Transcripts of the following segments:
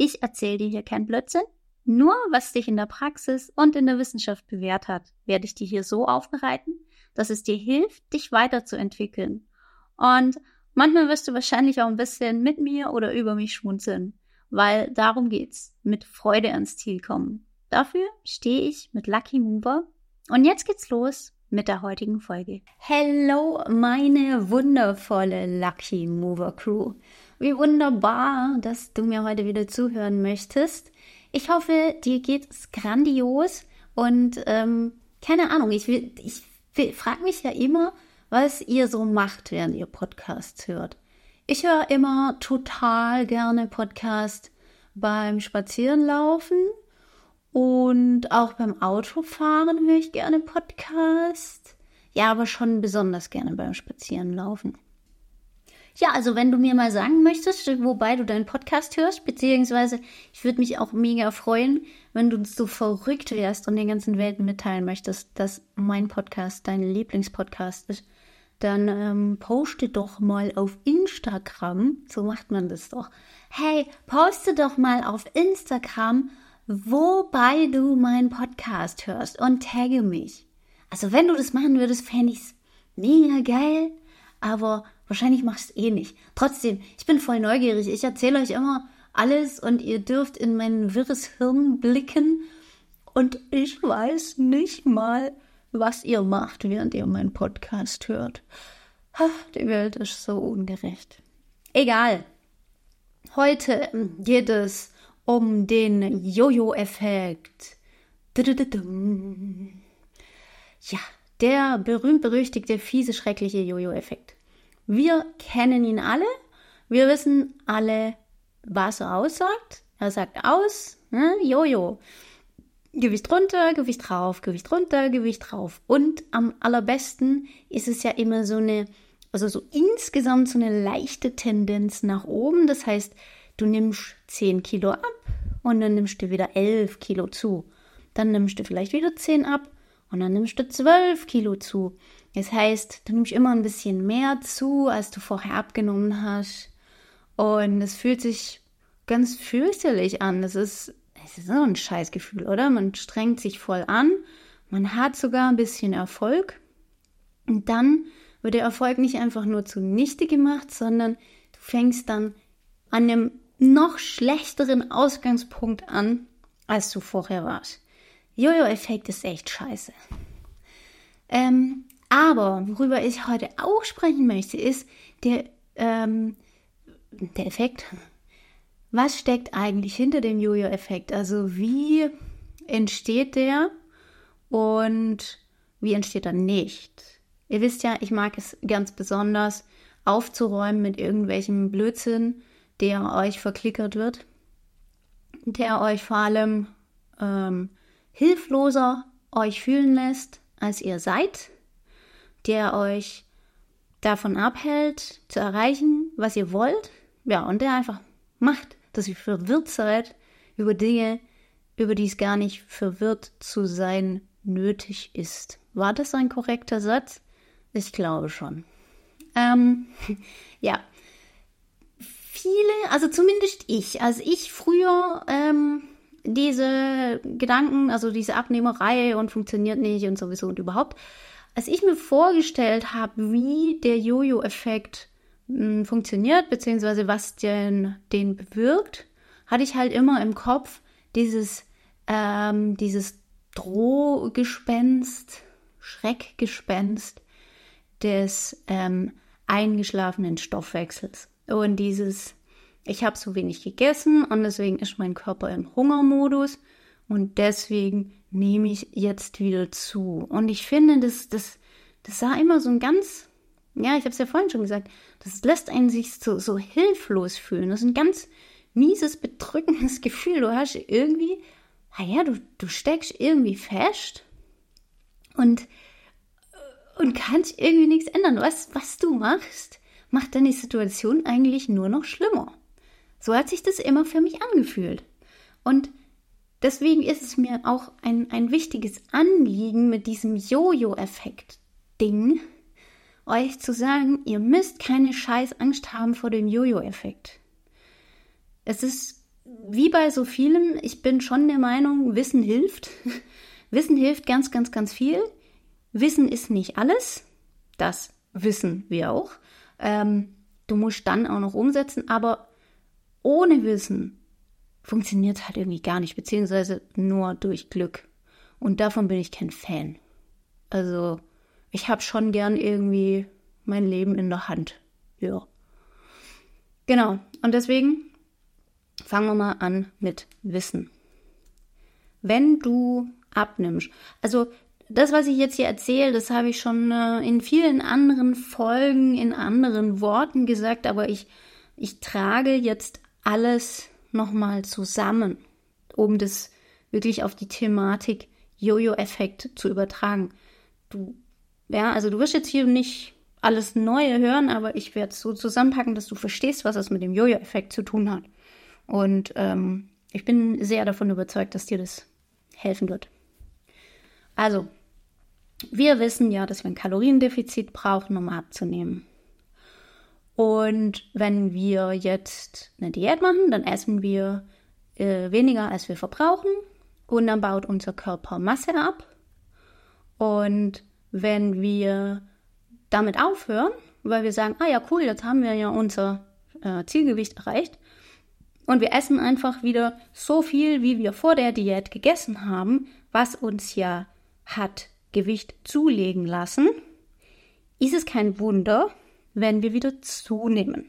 Ich erzähle dir hier kein Blödsinn. Nur was dich in der Praxis und in der Wissenschaft bewährt hat, werde ich dir hier so aufbereiten, dass es dir hilft, dich weiterzuentwickeln. Und manchmal wirst du wahrscheinlich auch ein bisschen mit mir oder über mich schmunzeln, weil darum geht's. Mit Freude ans Ziel kommen. Dafür stehe ich mit Lucky Mover. Und jetzt geht's los mit der heutigen Folge. Hello, meine wundervolle Lucky Mover Crew. Wie wunderbar, dass du mir heute wieder zuhören möchtest. Ich hoffe, dir geht's grandios und ähm, keine Ahnung, ich, ich frage mich ja immer, was ihr so macht, während ihr Podcasts hört. Ich höre immer total gerne Podcast beim Spazierenlaufen und auch beim Autofahren höre ich gerne Podcast. Ja, aber schon besonders gerne beim Spazierenlaufen. Ja, also wenn du mir mal sagen möchtest, wobei du deinen Podcast hörst, beziehungsweise ich würde mich auch mega freuen, wenn du so verrückt wärst und den ganzen Welten mitteilen möchtest, dass mein Podcast dein Lieblingspodcast ist, dann ähm, poste doch mal auf Instagram, so macht man das doch. Hey, poste doch mal auf Instagram, wobei du meinen Podcast hörst und tagge mich. Also wenn du das machen würdest, fände ich's mega geil, aber Wahrscheinlich machst du eh nicht. Trotzdem, ich bin voll neugierig. Ich erzähle euch immer alles und ihr dürft in mein wirres Hirn blicken. Und ich weiß nicht mal, was ihr macht, während ihr meinen Podcast hört. Die Welt ist so ungerecht. Egal. Heute geht es um den Jojo-Effekt. Ja, der berühmt-berüchtigte, fiese, schreckliche Jojo-Effekt. Wir kennen ihn alle. Wir wissen alle, was er aussagt. Er sagt aus, ne? Jojo. Gewicht runter, Gewicht drauf, Gewicht runter, Gewicht drauf. Und am allerbesten ist es ja immer so eine, also so insgesamt so eine leichte Tendenz nach oben. Das heißt, du nimmst 10 Kilo ab und dann nimmst du wieder 11 Kilo zu. Dann nimmst du vielleicht wieder 10 ab und dann nimmst du 12 Kilo zu. Das heißt, du nimmst immer ein bisschen mehr zu, als du vorher abgenommen hast. Und es fühlt sich ganz fürchterlich an. Das ist, es ist so ein Scheißgefühl, oder? Man strengt sich voll an. Man hat sogar ein bisschen Erfolg. Und dann wird der Erfolg nicht einfach nur zunichte gemacht, sondern du fängst dann an einem noch schlechteren Ausgangspunkt an, als du vorher warst. Jojo-Effekt ist echt scheiße. Ähm, aber worüber ich heute auch sprechen möchte, ist der, ähm, der Effekt. Was steckt eigentlich hinter dem Jojo-Effekt? Also wie entsteht der und wie entsteht er nicht? Ihr wisst ja, ich mag es ganz besonders aufzuräumen mit irgendwelchem Blödsinn, der euch verklickert wird, der euch vor allem ähm, hilfloser euch fühlen lässt, als ihr seid der euch davon abhält, zu erreichen, was ihr wollt. Ja, und der einfach macht, dass ihr verwirrt seid über Dinge, über die es gar nicht verwirrt zu sein nötig ist. War das ein korrekter Satz? Ich glaube schon. Ähm, ja. Viele, also zumindest ich, als ich früher ähm, diese Gedanken, also diese Abnehmerei und funktioniert nicht und sowieso und überhaupt, als ich mir vorgestellt habe, wie der Jojo-Effekt hm, funktioniert, beziehungsweise was den, den bewirkt, hatte ich halt immer im Kopf dieses, ähm, dieses Drohgespenst, Schreckgespenst des ähm, eingeschlafenen Stoffwechsels. Und dieses, ich habe so wenig gegessen und deswegen ist mein Körper im Hungermodus und deswegen nehme ich jetzt wieder zu. Und ich finde, das, das, das sah immer so ein ganz, ja, ich habe es ja vorhin schon gesagt, das lässt einen sich so, so hilflos fühlen. Das ist ein ganz mieses, bedrückendes Gefühl. Du hast irgendwie, naja, du, du steckst irgendwie fest und, und kannst irgendwie nichts ändern. Was, was du machst, macht dann die Situation eigentlich nur noch schlimmer. So hat sich das immer für mich angefühlt. Und deswegen ist es mir auch ein, ein wichtiges Anliegen mit diesem Jojo-Effekt-Ding, euch zu sagen, ihr müsst keine scheiß Angst haben vor dem Jojo-Effekt. Es ist wie bei so vielem, ich bin schon der Meinung, Wissen hilft. Wissen hilft ganz, ganz, ganz viel. Wissen ist nicht alles. Das wissen wir auch. Ähm, du musst dann auch noch umsetzen, aber ohne Wissen funktioniert halt irgendwie gar nicht, beziehungsweise nur durch Glück. Und davon bin ich kein Fan. Also, ich habe schon gern irgendwie mein Leben in der Hand. Ja. Genau. Und deswegen fangen wir mal an mit Wissen. Wenn du abnimmst, also das, was ich jetzt hier erzähle, das habe ich schon äh, in vielen anderen Folgen, in anderen Worten gesagt, aber ich, ich trage jetzt alles nochmal zusammen, um das wirklich auf die Thematik Jojo-Effekt zu übertragen. Du ja, also du wirst jetzt hier nicht alles Neue hören, aber ich werde es so zusammenpacken, dass du verstehst, was das mit dem Jojo-Effekt zu tun hat. Und ähm, ich bin sehr davon überzeugt, dass dir das helfen wird. Also, wir wissen ja, dass wir ein Kaloriendefizit brauchen, um abzunehmen. Und wenn wir jetzt eine Diät machen, dann essen wir äh, weniger, als wir verbrauchen. Und dann baut unser Körper Masse ab. Und wenn wir damit aufhören, weil wir sagen, ah ja, cool, jetzt haben wir ja unser äh, Zielgewicht erreicht und wir essen einfach wieder so viel, wie wir vor der Diät gegessen haben, was uns ja hat Gewicht zulegen lassen, ist es kein Wunder, wenn wir wieder zunehmen.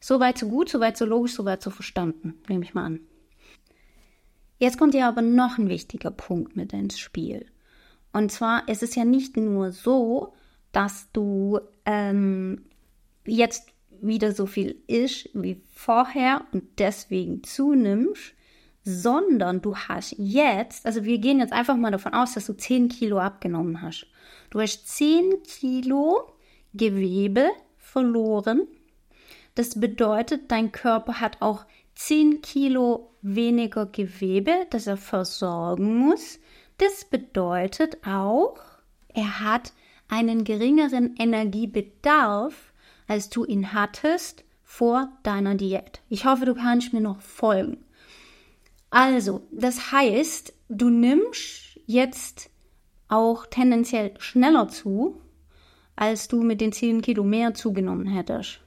Soweit so gut, soweit so logisch, soweit so verstanden, nehme ich mal an. Jetzt kommt ja aber noch ein wichtiger Punkt mit ins Spiel. Und zwar ist es ja nicht nur so, dass du ähm, jetzt wieder so viel isst wie vorher und deswegen zunimmst, sondern du hast jetzt, also wir gehen jetzt einfach mal davon aus, dass du 10 Kilo abgenommen hast. Du hast 10 Kilo Gewebe verloren. Das bedeutet, dein Körper hat auch 10 Kilo weniger Gewebe, das er versorgen muss. Das bedeutet auch, er hat einen geringeren Energiebedarf, als du ihn hattest vor deiner Diät. Ich hoffe, du kannst mir noch folgen. Also, das heißt, du nimmst jetzt auch tendenziell schneller zu, als du mit den 10 Kilo mehr zugenommen hättest.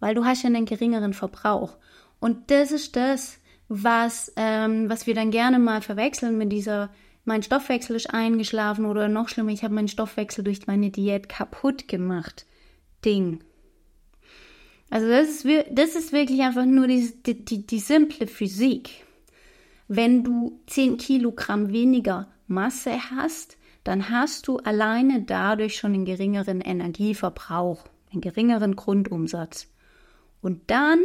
Weil du hast ja einen geringeren Verbrauch. Und das ist das, was, ähm, was wir dann gerne mal verwechseln mit dieser mein Stoffwechsel ist eingeschlafen oder noch schlimmer, ich habe meinen Stoffwechsel durch meine Diät kaputt gemacht. Ding. Also das ist, das ist wirklich einfach nur die, die, die, die simple Physik. Wenn du 10 Kilogramm weniger Masse hast, dann hast du alleine dadurch schon einen geringeren Energieverbrauch, einen geringeren Grundumsatz. Und dann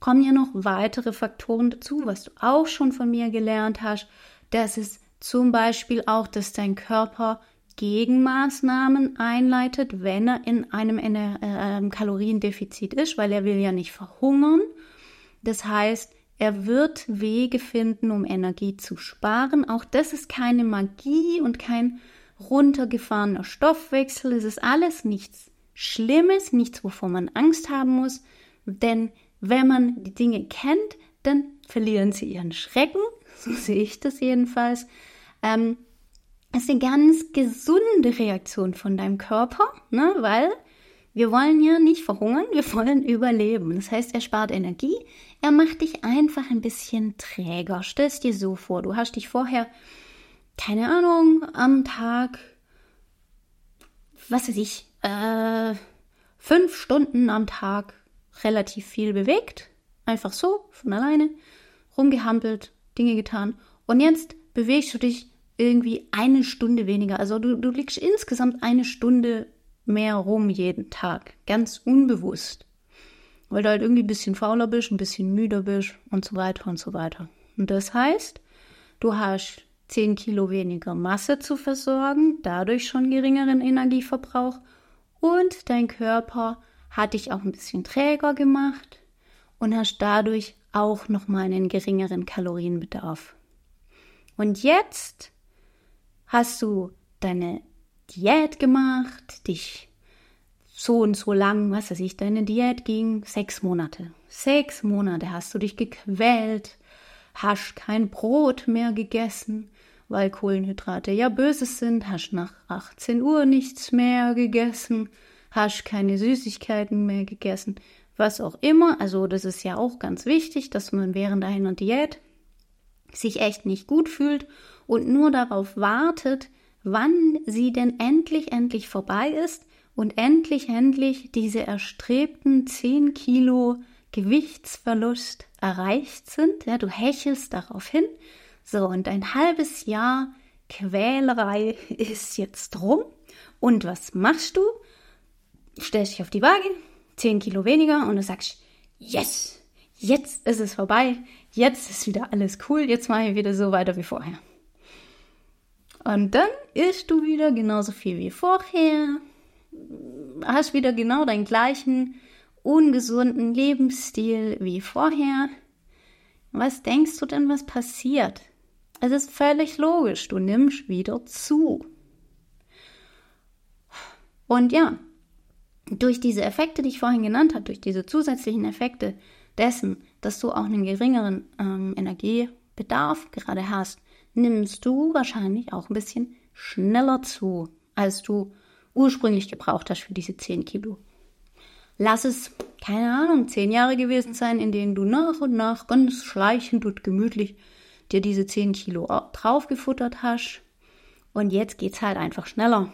kommen ja noch weitere Faktoren dazu, was du auch schon von mir gelernt hast, dass es zum Beispiel auch, dass dein Körper Gegenmaßnahmen einleitet, wenn er in einem äh, Kaloriendefizit ist, weil er will ja nicht verhungern. Das heißt, er wird Wege finden, um Energie zu sparen. Auch das ist keine Magie und kein runtergefahrener Stoffwechsel. Es ist alles nichts Schlimmes, nichts, wovor man Angst haben muss. Denn wenn man die Dinge kennt, dann verlieren sie ihren Schrecken. So sehe ich das jedenfalls. Ähm, ist eine ganz gesunde Reaktion von deinem Körper, ne? weil wir wollen ja nicht verhungern, wir wollen überleben. Das heißt, er spart Energie, er macht dich einfach ein bisschen träger. Stell's dir so vor, du hast dich vorher, keine Ahnung, am Tag, was weiß ich, äh, fünf Stunden am Tag relativ viel bewegt. Einfach so, von alleine, rumgehampelt, Dinge getan. Und jetzt bewegst du dich irgendwie eine Stunde weniger. Also du, du liegst insgesamt eine Stunde mehr rum jeden Tag, ganz unbewusst. weil du halt irgendwie ein bisschen fauler bist, ein bisschen müder bist und so weiter und so weiter. Und das heißt, du hast 10 Kilo weniger Masse zu versorgen, dadurch schon geringeren Energieverbrauch und dein Körper hat dich auch ein bisschen träger gemacht und hast dadurch auch nochmal einen geringeren Kalorienbedarf. Und jetzt hast du deine Diät gemacht, dich so und so lang, was weiß ich, deine Diät ging sechs Monate. Sechs Monate hast du dich gequält, hast kein Brot mehr gegessen, weil Kohlenhydrate ja böses sind, hast nach 18 Uhr nichts mehr gegessen, hast keine Süßigkeiten mehr gegessen, was auch immer. Also das ist ja auch ganz wichtig, dass man während einer Diät sich echt nicht gut fühlt und nur darauf wartet, wann sie denn endlich, endlich vorbei ist und endlich, endlich diese erstrebten 10 Kilo Gewichtsverlust erreicht sind. Ja, du hechelst darauf hin. So, und ein halbes Jahr Quälerei ist jetzt rum. Und was machst du? Stellst dich auf die Waage, 10 Kilo weniger und du sagst, yes, jetzt ist es vorbei, jetzt ist wieder alles cool, jetzt mache ich wieder so weiter wie vorher. Und dann isst du wieder genauso viel wie vorher, hast wieder genau deinen gleichen ungesunden Lebensstil wie vorher. Was denkst du denn, was passiert? Es ist völlig logisch, du nimmst wieder zu. Und ja, durch diese Effekte, die ich vorhin genannt habe, durch diese zusätzlichen Effekte dessen, dass du auch einen geringeren ähm, Energiebedarf gerade hast, nimmst du wahrscheinlich auch ein bisschen schneller zu, als du ursprünglich gebraucht hast für diese 10 Kilo. Lass es, keine Ahnung, 10 Jahre gewesen sein, in denen du nach und nach ganz schleichend und gemütlich dir diese 10 Kilo draufgefuttert hast. Und jetzt geht's halt einfach schneller.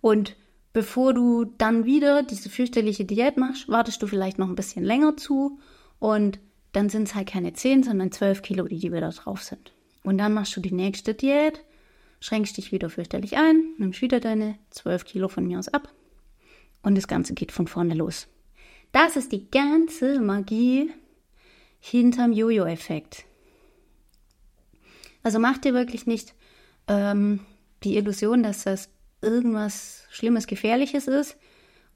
Und bevor du dann wieder diese fürchterliche Diät machst, wartest du vielleicht noch ein bisschen länger zu und dann sind es halt keine 10, sondern 12 Kilo, die, die wieder drauf sind. Und dann machst du die nächste Diät schränkst dich wieder fürchterlich ein, nimmst wieder deine 12 Kilo von mir aus ab und das Ganze geht von vorne los. Das ist die ganze Magie hinterm Jojo-Effekt. Also mach dir wirklich nicht ähm, die Illusion, dass das irgendwas Schlimmes, Gefährliches ist.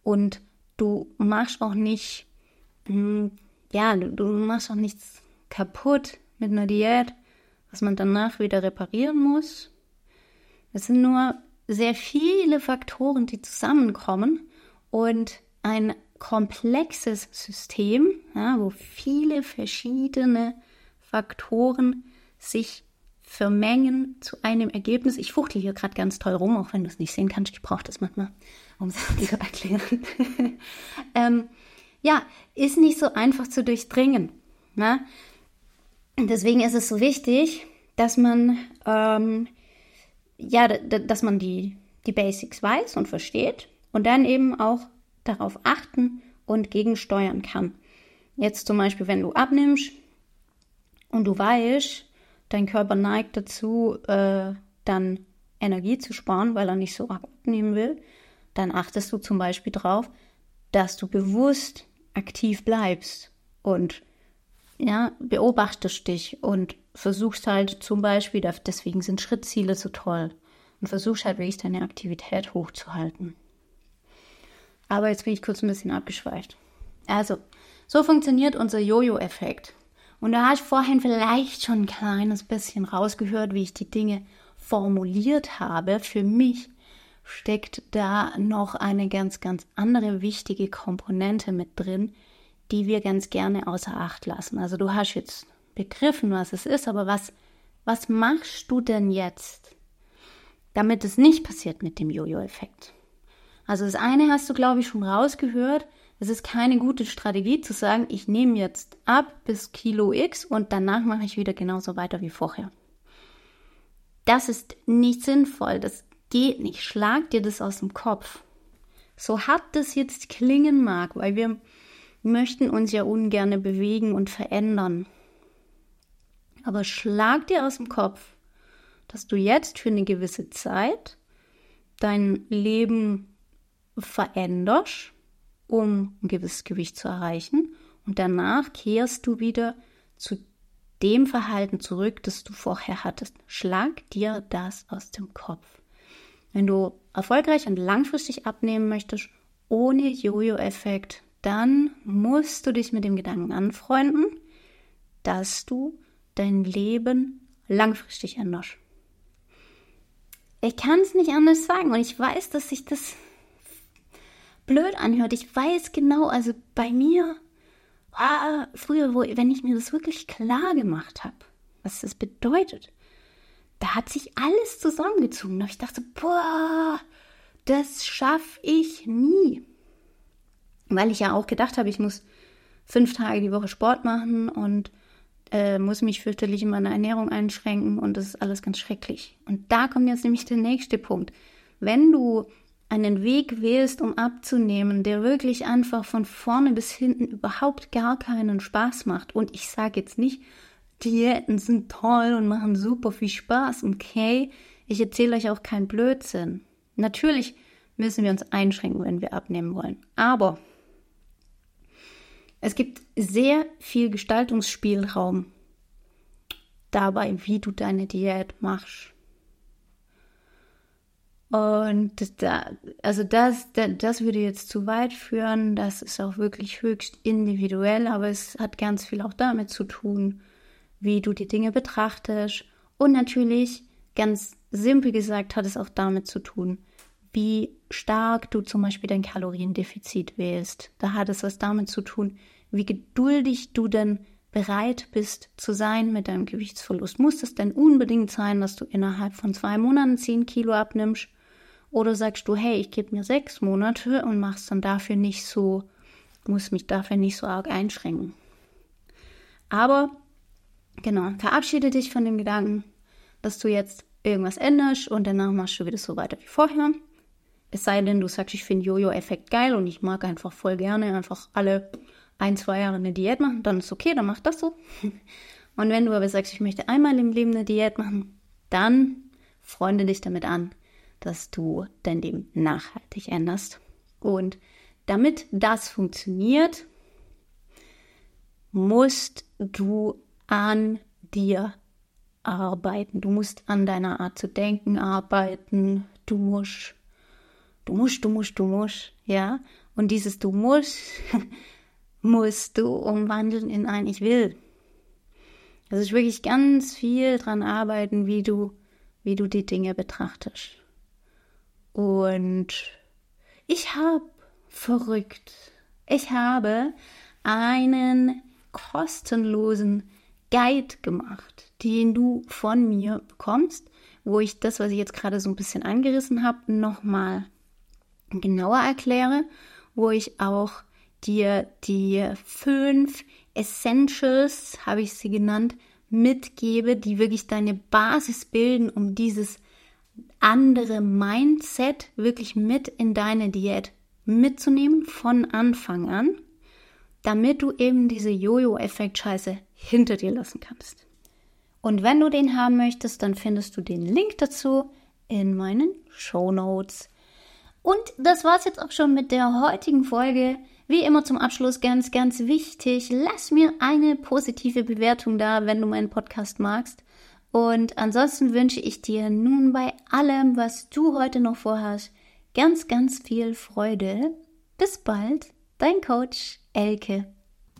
Und du machst auch nicht, mh, hm, ja, du, du machst auch nichts kaputt mit einer Diät, was man danach wieder reparieren muss, es sind nur sehr viele Faktoren, die zusammenkommen und ein komplexes System, ja, wo viele verschiedene Faktoren sich vermengen zu einem Ergebnis. Ich fuchtel hier gerade ganz toll rum, auch wenn du es nicht sehen kannst. Ich brauche das manchmal, um es zu erklären. ähm, ja, ist nicht so einfach zu durchdringen. Ne? Deswegen ist es so wichtig, dass man ähm, ja, dass man die, die Basics weiß und versteht und dann eben auch darauf achten und gegensteuern kann. Jetzt zum Beispiel, wenn du abnimmst und du weißt, dein Körper neigt dazu, äh, dann Energie zu sparen, weil er nicht so abnehmen will, dann achtest du zum Beispiel darauf, dass du bewusst aktiv bleibst und ja, beobachtest dich und versuchst halt zum Beispiel, deswegen sind Schrittziele so toll, und versuchst halt wirklich deine Aktivität hochzuhalten. Aber jetzt bin ich kurz ein bisschen abgeschweift. Also, so funktioniert unser Jojo-Effekt. Und da habe ich vorhin vielleicht schon ein kleines bisschen rausgehört, wie ich die Dinge formuliert habe. Für mich steckt da noch eine ganz, ganz andere wichtige Komponente mit drin, die wir ganz gerne außer Acht lassen. Also du hast jetzt begriffen, was es ist, aber was, was machst du denn jetzt, damit es nicht passiert mit dem Jojo-Effekt? Also das eine hast du, glaube ich, schon rausgehört. Es ist keine gute Strategie zu sagen, ich nehme jetzt ab bis Kilo X und danach mache ich wieder genauso weiter wie vorher. Das ist nicht sinnvoll, das geht nicht. Schlag dir das aus dem Kopf. So hart das jetzt klingen mag, weil wir möchten uns ja ungern bewegen und verändern. Aber schlag dir aus dem Kopf, dass du jetzt für eine gewisse Zeit dein Leben veränderst um ein gewisses Gewicht zu erreichen. Und danach kehrst du wieder zu dem Verhalten zurück, das du vorher hattest. Schlag dir das aus dem Kopf. Wenn du erfolgreich und langfristig abnehmen möchtest, ohne Jojo-Effekt, dann musst du dich mit dem Gedanken anfreunden, dass du dein Leben langfristig änderst. Ich kann es nicht anders sagen und ich weiß, dass sich das blöd anhört. Ich weiß genau, also bei mir ah, früher, wo, wenn ich mir das wirklich klar gemacht habe, was das bedeutet, da hat sich alles zusammengezogen. Und ich dachte, boah, das schaffe ich nie. Weil ich ja auch gedacht habe, ich muss fünf Tage die Woche Sport machen und äh, muss mich fürchterlich in meiner Ernährung einschränken und das ist alles ganz schrecklich. Und da kommt jetzt nämlich der nächste Punkt. Wenn du einen Weg wählst, um abzunehmen, der wirklich einfach von vorne bis hinten überhaupt gar keinen Spaß macht. Und ich sage jetzt nicht, Diäten sind toll und machen super viel Spaß, okay? Ich erzähle euch auch keinen Blödsinn. Natürlich müssen wir uns einschränken, wenn wir abnehmen wollen. Aber es gibt sehr viel Gestaltungsspielraum dabei, wie du deine Diät machst. Und da, also das, das würde jetzt zu weit führen. Das ist auch wirklich höchst individuell, aber es hat ganz viel auch damit zu tun, wie du die Dinge betrachtest. Und natürlich, ganz simpel gesagt, hat es auch damit zu tun, wie stark du zum Beispiel dein Kaloriendefizit wählst. Da hat es was damit zu tun, wie geduldig du denn bereit bist zu sein mit deinem Gewichtsverlust. Muss es denn unbedingt sein, dass du innerhalb von zwei Monaten zehn Kilo abnimmst? Oder sagst du, hey, ich gebe mir sechs Monate und mach's dann dafür nicht so, muss mich dafür nicht so arg einschränken. Aber genau, verabschiede dich von dem Gedanken, dass du jetzt irgendwas änderst und danach machst du wieder so weiter wie vorher. Es sei denn, du sagst, ich finde Jojo-Effekt geil und ich mag einfach voll gerne einfach alle ein, zwei Jahre eine Diät machen, dann ist okay, dann mach das so. Und wenn du aber sagst, ich möchte einmal im Leben eine Diät machen, dann freunde dich damit an, dass du dein Leben nachhaltig änderst. Und damit das funktioniert, musst du an dir arbeiten. Du musst an deiner Art zu denken arbeiten. Du musst, du musst, du musst, du musst, ja. Und dieses du musst, musst du umwandeln in ein Ich will. Das ist wirklich ganz viel dran arbeiten, wie du, wie du die Dinge betrachtest. Und ich habe verrückt. Ich habe einen kostenlosen Guide gemacht, den du von mir bekommst, wo ich das, was ich jetzt gerade so ein bisschen angerissen habe, nochmal genauer erkläre, wo ich auch dir die fünf Essentials, habe ich sie genannt, mitgebe, die wirklich deine Basis bilden, um dieses andere Mindset wirklich mit in deine Diät mitzunehmen von Anfang an, damit du eben diese Jojo-Effekt-Scheiße hinter dir lassen kannst. Und wenn du den haben möchtest, dann findest du den Link dazu in meinen Show Notes. Und das war's jetzt auch schon mit der heutigen Folge. Wie immer zum Abschluss ganz, ganz wichtig, lass mir eine positive Bewertung da, wenn du meinen Podcast magst. Und ansonsten wünsche ich dir nun bei allem, was du heute noch vorhast, ganz, ganz viel Freude. Bis bald, dein Coach Elke.